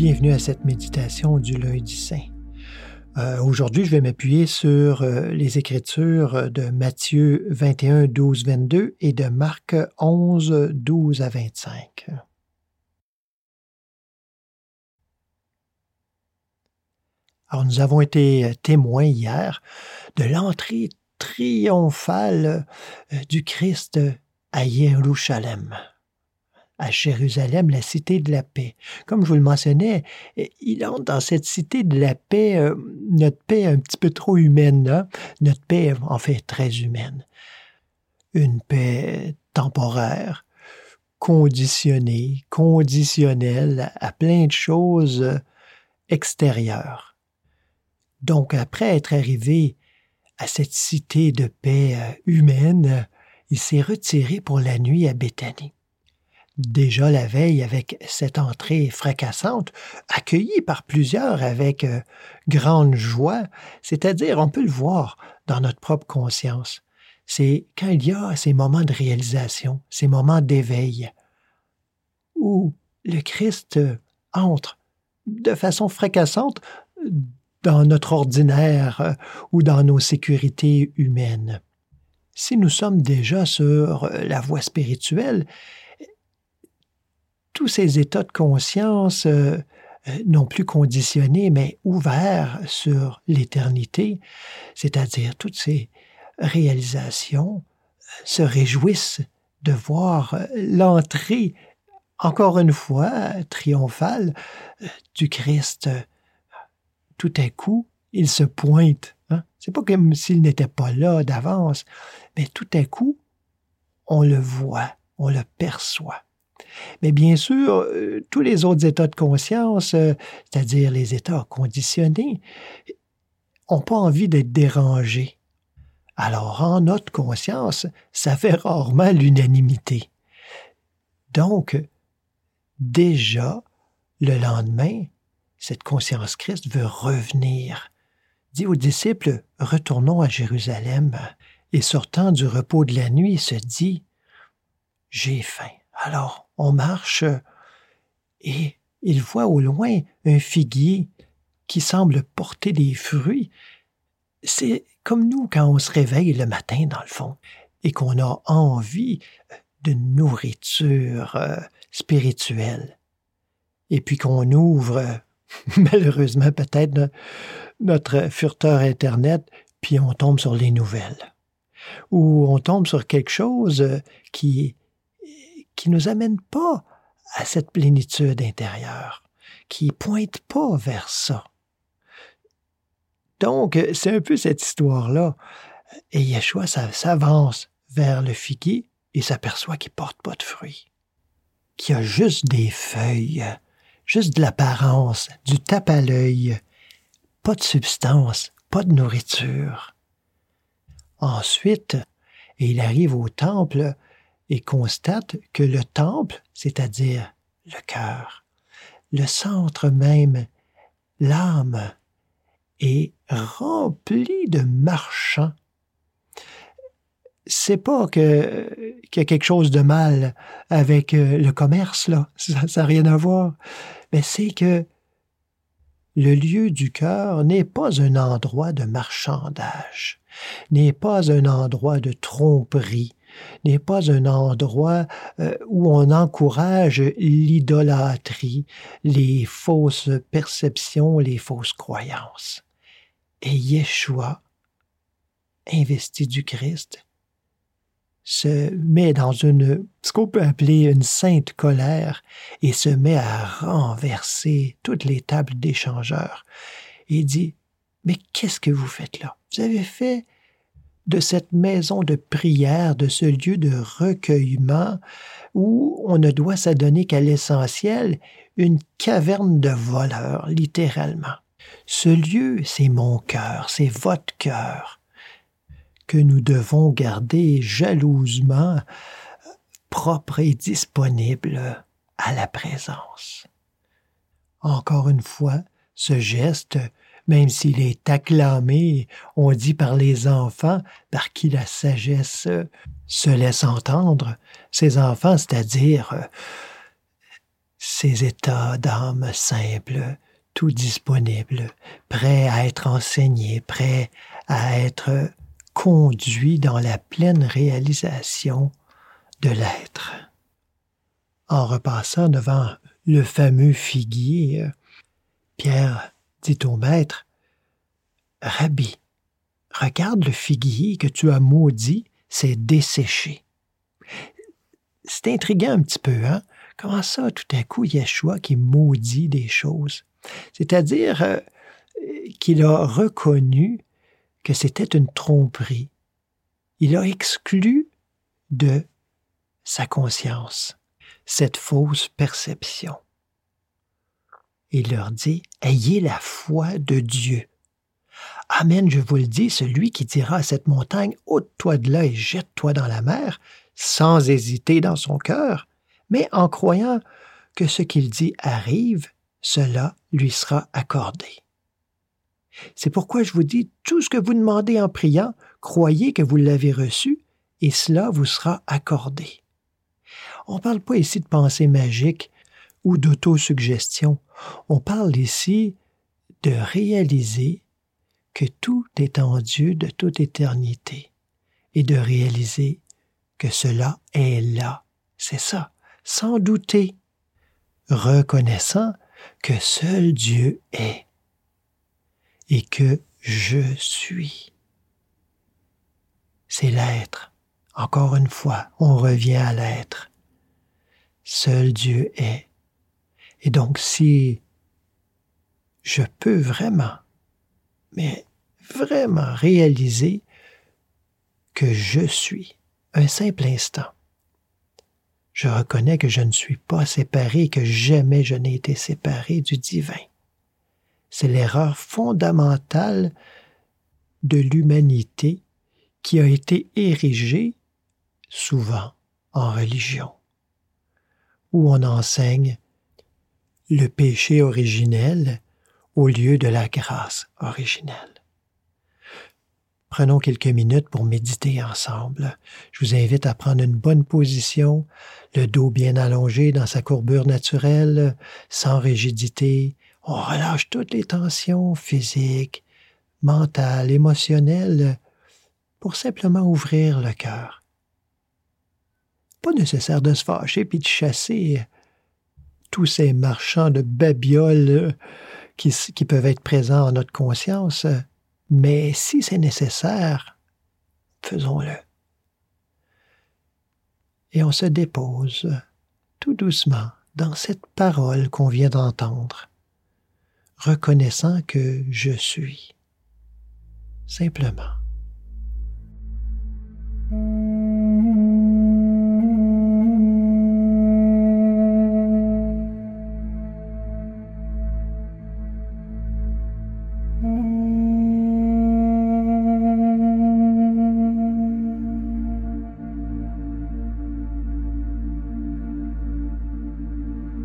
bienvenue à cette méditation du lundi saint. Euh, aujourd'hui, je vais m'appuyer sur euh, les écritures de Matthieu 21, 12, 22 et de Marc 11, 12 à 25. Alors, nous avons été témoins hier de l'entrée triomphale euh, du Christ à Jérusalem à Jérusalem, la cité de la paix. Comme je vous le mentionnais, il entre dans cette cité de la paix, euh, notre paix un petit peu trop humaine, notre paix en fait très humaine. Une paix temporaire, conditionnée, conditionnelle à plein de choses extérieures. Donc après être arrivé à cette cité de paix euh, humaine, il s'est retiré pour la nuit à Béthanie déjà la veille avec cette entrée fracassante, accueillie par plusieurs avec euh, grande joie, c'est-à-dire on peut le voir dans notre propre conscience. C'est quand il y a ces moments de réalisation, ces moments d'éveil, où le Christ entre de façon fracassante dans notre ordinaire euh, ou dans nos sécurités humaines. Si nous sommes déjà sur la voie spirituelle, tous ces états de conscience euh, euh, non plus conditionnés, mais ouverts sur l'éternité, c'est-à-dire toutes ces réalisations, euh, se réjouissent de voir l'entrée, encore une fois, triomphale du Christ. Tout à coup, il se pointe. Hein? C'est pas comme s'il n'était pas là d'avance, mais tout à coup, on le voit, on le perçoit. Mais bien sûr, euh, tous les autres états de conscience, euh, c'est-à-dire les états conditionnés, n'ont pas envie d'être dérangés. Alors, en notre conscience, ça fait rarement l'unanimité. Donc, déjà, le lendemain, cette conscience Christ veut revenir. Dit aux disciples, retournons à Jérusalem. Et sortant du repos de la nuit, se dit, j'ai faim. Alors, on marche et il voit au loin un figuier qui semble porter des fruits. C'est comme nous quand on se réveille le matin, dans le fond, et qu'on a envie de nourriture euh, spirituelle. Et puis qu'on ouvre, malheureusement peut-être, notre furteur Internet, puis on tombe sur les nouvelles. Ou on tombe sur quelque chose qui qui nous amène pas à cette plénitude intérieure, qui pointe pas vers ça. Donc, c'est un peu cette histoire-là. Et Yeshua s'avance vers le figuier et s'aperçoit qu'il porte pas de fruits, qu'il a juste des feuilles, juste de l'apparence, du tape à l'œil, pas de substance, pas de nourriture. Ensuite, il arrive au temple et constate que le temple, c'est-à-dire le cœur, le centre même, l'âme, est rempli de marchands. C'est pas que qu'il y a quelque chose de mal avec euh, le commerce là, ça n'a rien à voir, mais c'est que le lieu du cœur n'est pas un endroit de marchandage, n'est pas un endroit de tromperie, n'est pas un endroit euh, où on encourage l'idolâtrie, les fausses perceptions, les fausses croyances. Et Yeshua, investi du Christ, se met dans une, ce qu'on peut appeler une sainte colère et se met à renverser toutes les tables d'échangeurs et dit, mais qu'est-ce que vous faites là? Vous avez fait de cette maison de prière, de ce lieu de recueillement où on ne doit s'adonner qu'à l'essentiel, une caverne de voleurs, littéralement. Ce lieu, c'est mon cœur, c'est votre cœur, que nous devons garder jalousement propre et disponible à la présence. Encore une fois, ce geste même s'il est acclamé, on dit par les enfants, par qui la sagesse se laisse entendre, ces enfants, c'est-à-dire ces états d'âme simple, tout disponible, prêt à être enseigné, prêt à être conduit dans la pleine réalisation de l'être. En repassant devant le fameux figuier, Pierre dit au maître, Rabbi, regarde le figuier que tu as maudit, c'est desséché. C'est intriguant un petit peu, hein? Comment ça, tout à coup, Yeshua qui maudit des choses? C'est-à-dire euh, qu'il a reconnu que c'était une tromperie. Il a exclu de sa conscience cette fausse perception. Il leur dit, Ayez la foi de Dieu. Amen, je vous le dis, celui qui dira à cette montagne, ôte-toi de là et jette-toi dans la mer, sans hésiter dans son cœur, mais en croyant que ce qu'il dit arrive, cela lui sera accordé. C'est pourquoi je vous dis, tout ce que vous demandez en priant, croyez que vous l'avez reçu, et cela vous sera accordé. On ne parle pas ici de pensée magique ou d'autosuggestion. On parle ici de réaliser que tout est en Dieu de toute éternité et de réaliser que cela est là. C'est ça, sans douter, reconnaissant que seul Dieu est et que je suis. C'est l'être. Encore une fois, on revient à l'être. Seul Dieu est. Et donc si je peux vraiment, mais vraiment réaliser que je suis, un simple instant, je reconnais que je ne suis pas séparé, que jamais je n'ai été séparé du divin. C'est l'erreur fondamentale de l'humanité qui a été érigée souvent en religion, où on enseigne le péché originel au lieu de la grâce originelle. Prenons quelques minutes pour méditer ensemble. Je vous invite à prendre une bonne position, le dos bien allongé dans sa courbure naturelle, sans rigidité. On relâche toutes les tensions physiques, mentales, émotionnelles, pour simplement ouvrir le cœur. Pas nécessaire de se fâcher puis de chasser tous ces marchands de babioles qui, qui peuvent être présents en notre conscience mais si c'est nécessaire, faisons-le. Et on se dépose tout doucement dans cette parole qu'on vient d'entendre, reconnaissant que je suis, simplement.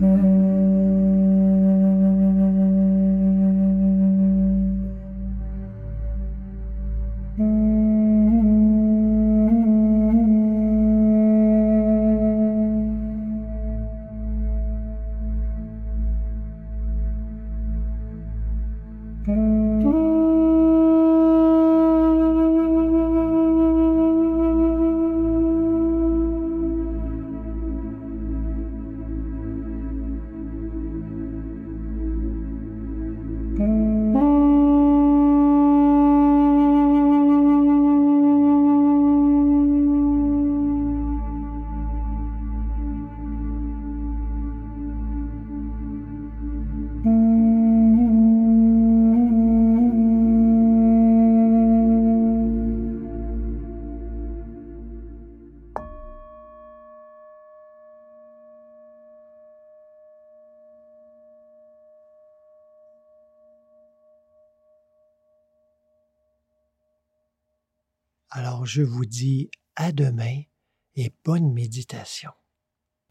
Mm-hmm. Alors je vous dis à demain et bonne méditation.